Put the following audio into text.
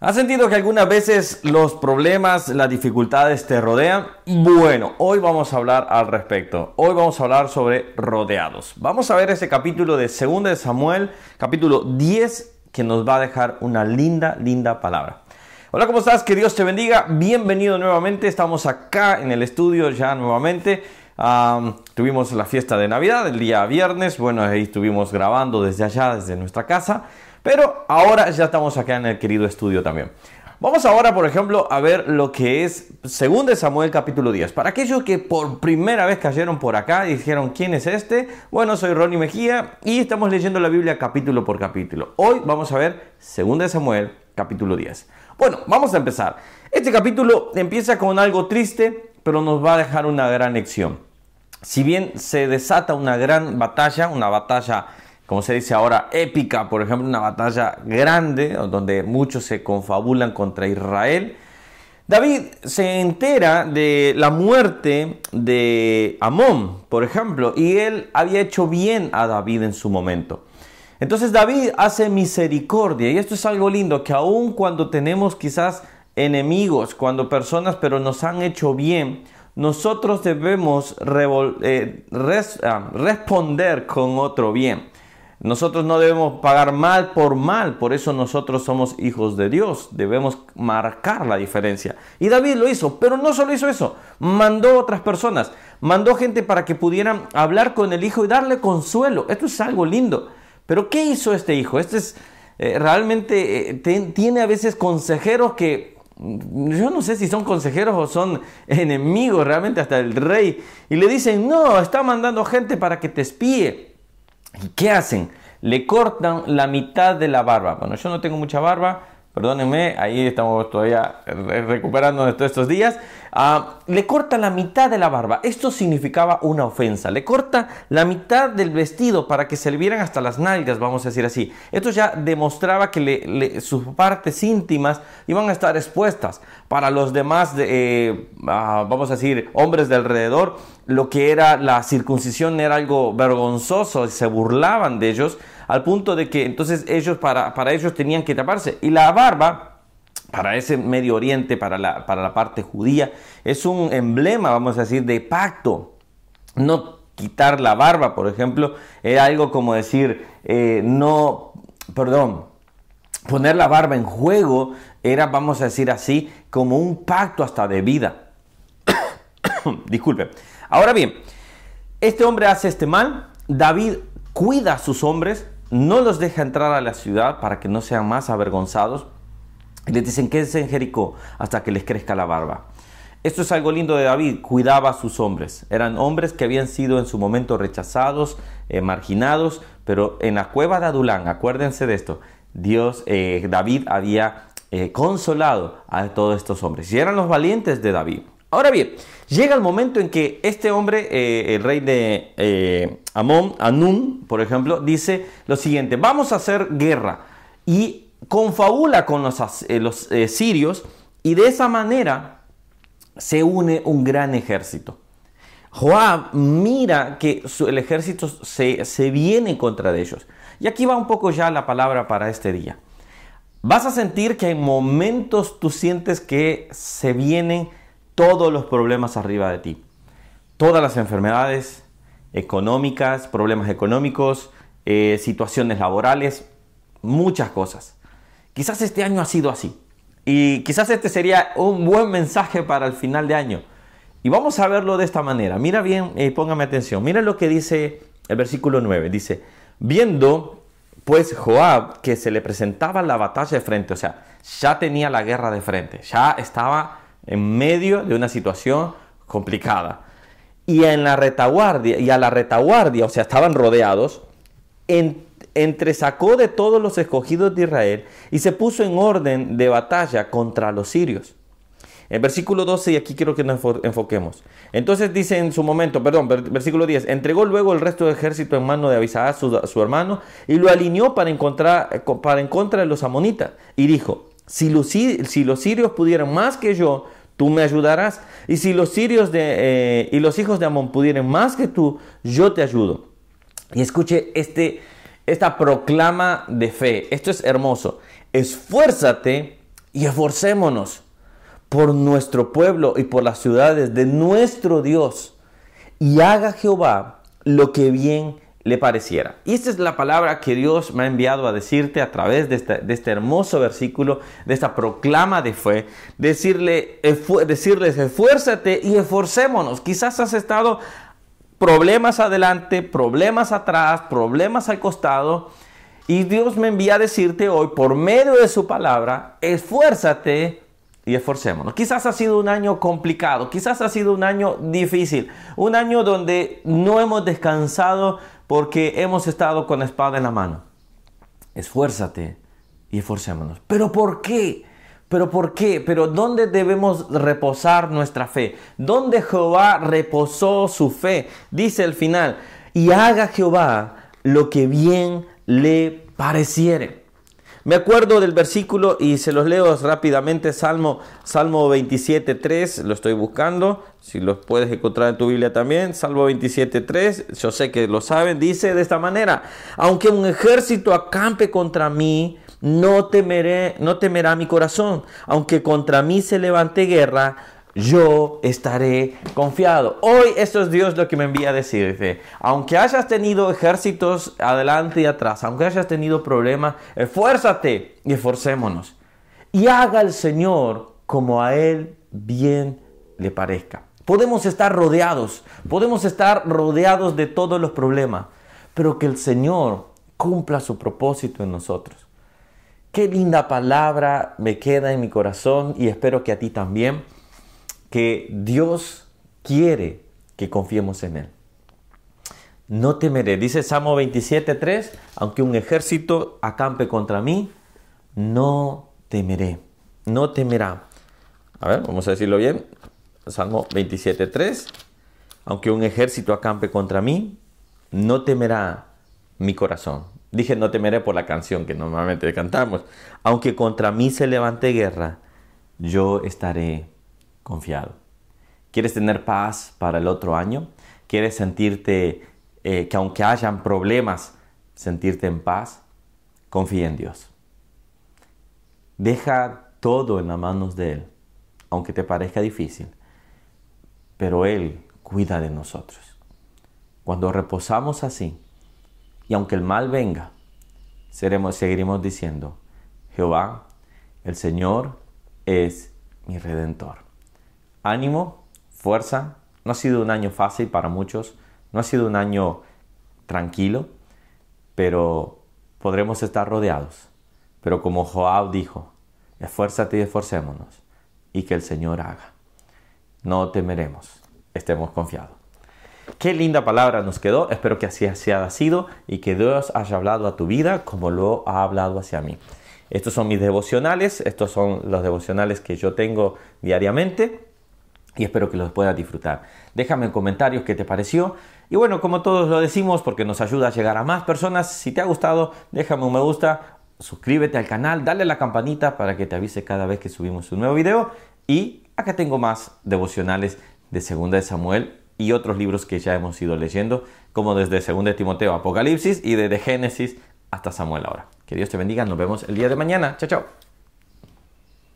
¿Has sentido que algunas veces los problemas, las dificultades te rodean? Bueno, hoy vamos a hablar al respecto. Hoy vamos a hablar sobre rodeados. Vamos a ver ese capítulo de 2 de Samuel, capítulo 10, que nos va a dejar una linda, linda palabra. Hola, ¿cómo estás? Que Dios te bendiga. Bienvenido nuevamente. Estamos acá en el estudio ya nuevamente. tuvimos la fiesta de Navidad el día viernes. Bueno, ahí estuvimos grabando desde allá, desde nuestra casa. Pero ahora ya estamos acá en el querido estudio también. Vamos ahora, por ejemplo, a ver lo que es 2 Samuel capítulo 10. Para aquellos que por primera vez cayeron por acá y dijeron, ¿quién es este? Bueno, soy Ronnie Mejía y estamos leyendo la Biblia capítulo por capítulo. Hoy vamos a ver 2 Samuel capítulo 10. Bueno, vamos a empezar. Este capítulo empieza con algo triste, pero nos va a dejar una gran lección. Si bien se desata una gran batalla, una batalla como se dice ahora, épica, por ejemplo, una batalla grande donde muchos se confabulan contra Israel. David se entera de la muerte de Amón, por ejemplo, y él había hecho bien a David en su momento. Entonces David hace misericordia, y esto es algo lindo, que aun cuando tenemos quizás enemigos, cuando personas pero nos han hecho bien, nosotros debemos eh, ah, responder con otro bien. Nosotros no debemos pagar mal por mal, por eso nosotros somos hijos de Dios, debemos marcar la diferencia. Y David lo hizo, pero no solo hizo eso, mandó otras personas, mandó gente para que pudieran hablar con el hijo y darle consuelo. Esto es algo lindo. Pero ¿qué hizo este hijo? Este es eh, realmente eh, tiene a veces consejeros que mm, yo no sé si son consejeros o son enemigos, realmente hasta el rey, y le dicen, no, está mandando gente para que te espíe. ¿Y qué hacen? Le cortan la mitad de la barba. Bueno, yo no tengo mucha barba, perdónenme, ahí estamos todavía recuperando todos estos días, ah, le corta la mitad de la barba. Esto significaba una ofensa. Le corta la mitad del vestido para que se le vieran hasta las nalgas, vamos a decir así. Esto ya demostraba que sus partes íntimas iban a estar expuestas. Para los demás, eh, ah, vamos a decir, hombres de alrededor, lo que era la circuncisión era algo vergonzoso, se burlaban de ellos al punto de que entonces ellos, para, para ellos tenían que taparse. Y la barba, para ese Medio Oriente, para la, para la parte judía, es un emblema, vamos a decir, de pacto. No quitar la barba, por ejemplo, era algo como decir, eh, no, perdón, poner la barba en juego era, vamos a decir así, como un pacto hasta de vida. Disculpe. Ahora bien, este hombre hace este mal, David cuida a sus hombres, no los deja entrar a la ciudad para que no sean más avergonzados. Y les dicen, quédense en Jericó hasta que les crezca la barba. Esto es algo lindo de David, cuidaba a sus hombres. Eran hombres que habían sido en su momento rechazados, eh, marginados, pero en la cueva de Adulán, acuérdense de esto, Dios, eh, David había eh, consolado a todos estos hombres. Y eran los valientes de David. Ahora bien, llega el momento en que este hombre, eh, el rey de eh, Amón, Anún, por ejemplo, dice lo siguiente, vamos a hacer guerra y confabula con los, eh, sirios y de esa manera se une un gran ejército. Joab mira que el ejército se, se viene contra de ellos. Y aquí va un poco ya la palabra para este día. Vas a sentir que en momentos tú sientes que se vienen todos los problemas arriba de ti. Todas las enfermedades económicas, problemas económicos, eh, situaciones laborales, muchas cosas. Quizás este año ha sido así. Y quizás este sería un buen mensaje para el final de año. Y vamos a verlo de esta manera. Mira bien y póngame atención. Mira lo que dice el versículo 9. Dice, viendo pues Joab que se le presentaba la batalla de frente, o sea, ya tenía la guerra de frente, ya estaba en medio de una situación complicada. Y en la retaguardia, y a la retaguardia, o sea, estaban rodeados, entresacó de todos los escogidos de Israel y se puso en orden de batalla contra los sirios. En versículo 12, y aquí quiero que nos enfoquemos. Entonces dice en su momento, perdón, versículo 10, entregó luego el resto del ejército en mano de Abisai, su, su hermano, y lo alineó para, encontrar, para en contra de los amonitas. Y dijo, si los, si los sirios pudieran más que yo, tú me ayudarás. Y si los sirios de, eh, y los hijos de Amón pudieran más que tú, yo te ayudo. Y escuche este, esta proclama de fe. Esto es hermoso. Esfuérzate y esforcémonos por nuestro pueblo y por las ciudades de nuestro Dios. Y haga Jehová lo que bien le pareciera. Y esta es la palabra que Dios me ha enviado a decirte a través de este, este hermoso versículo, de esta proclama de fe, decirle, decirles esfuérzate y esforcémonos. Quizás has estado problemas adelante, problemas atrás, problemas al costado. Y Dios me envía a decirte hoy, por medio de su palabra, esfuérzate y esforcémonos. Quizás ha sido un año complicado, quizás ha sido un año difícil, un año donde no hemos descansado porque hemos estado con la espada en la mano. Esfuérzate y esforcémonos. ¿Pero por qué? ¿Pero por qué? ¿Pero dónde debemos reposar nuestra fe? ¿Dónde Jehová reposó su fe? Dice el final, y haga Jehová lo que bien le pareciere. Me acuerdo del versículo y se los leo rápidamente, Salmo, Salmo 27, 3, lo estoy buscando, si lo puedes encontrar en tu Biblia también, Salmo 27, 3, yo sé que lo saben, dice de esta manera, aunque un ejército acampe contra mí, no temeré, no temerá mi corazón, aunque contra mí se levante guerra, yo estaré confiado. Hoy esto es Dios lo que me envía a decirte. Aunque hayas tenido ejércitos adelante y atrás, aunque hayas tenido problemas, esfuérzate y esforcémonos. Y haga el Señor como a Él bien le parezca. Podemos estar rodeados, podemos estar rodeados de todos los problemas, pero que el Señor cumpla su propósito en nosotros. Qué linda palabra me queda en mi corazón y espero que a ti también que Dios quiere que confiemos en Él. No temeré, dice Salmo 27.3, aunque un ejército acampe contra mí, no temeré, no temerá. A ver, vamos a decirlo bien. Salmo 27.3, aunque un ejército acampe contra mí, no temerá mi corazón. Dije no temeré por la canción que normalmente cantamos. Aunque contra mí se levante guerra, yo estaré confiado. ¿Quieres tener paz para el otro año? ¿Quieres sentirte eh, que aunque hayan problemas, sentirte en paz? Confía en Dios. Deja todo en las manos de Él, aunque te parezca difícil, pero Él cuida de nosotros. Cuando reposamos así, y aunque el mal venga, seremos, seguiremos diciendo, Jehová, el Señor es mi redentor ánimo, fuerza. No ha sido un año fácil para muchos, no ha sido un año tranquilo, pero podremos estar rodeados. Pero como Joab dijo, esfuérzate y esforcémonos, y que el Señor haga. No temeremos, estemos confiados. Qué linda palabra nos quedó, espero que así haya sido y que Dios haya hablado a tu vida como lo ha hablado hacia mí. Estos son mis devocionales, estos son los devocionales que yo tengo diariamente y espero que los puedas disfrutar. Déjame en comentarios qué te pareció. Y bueno, como todos lo decimos, porque nos ayuda a llegar a más personas, si te ha gustado, déjame un me gusta, suscríbete al canal, dale la campanita para que te avise cada vez que subimos un nuevo video. Y acá tengo más devocionales de Segunda de Samuel y otros libros que ya hemos ido leyendo, como desde Segunda de Timoteo, Apocalipsis y desde Génesis hasta Samuel ahora. Que Dios te bendiga, nos vemos el día de mañana. Chao, chao.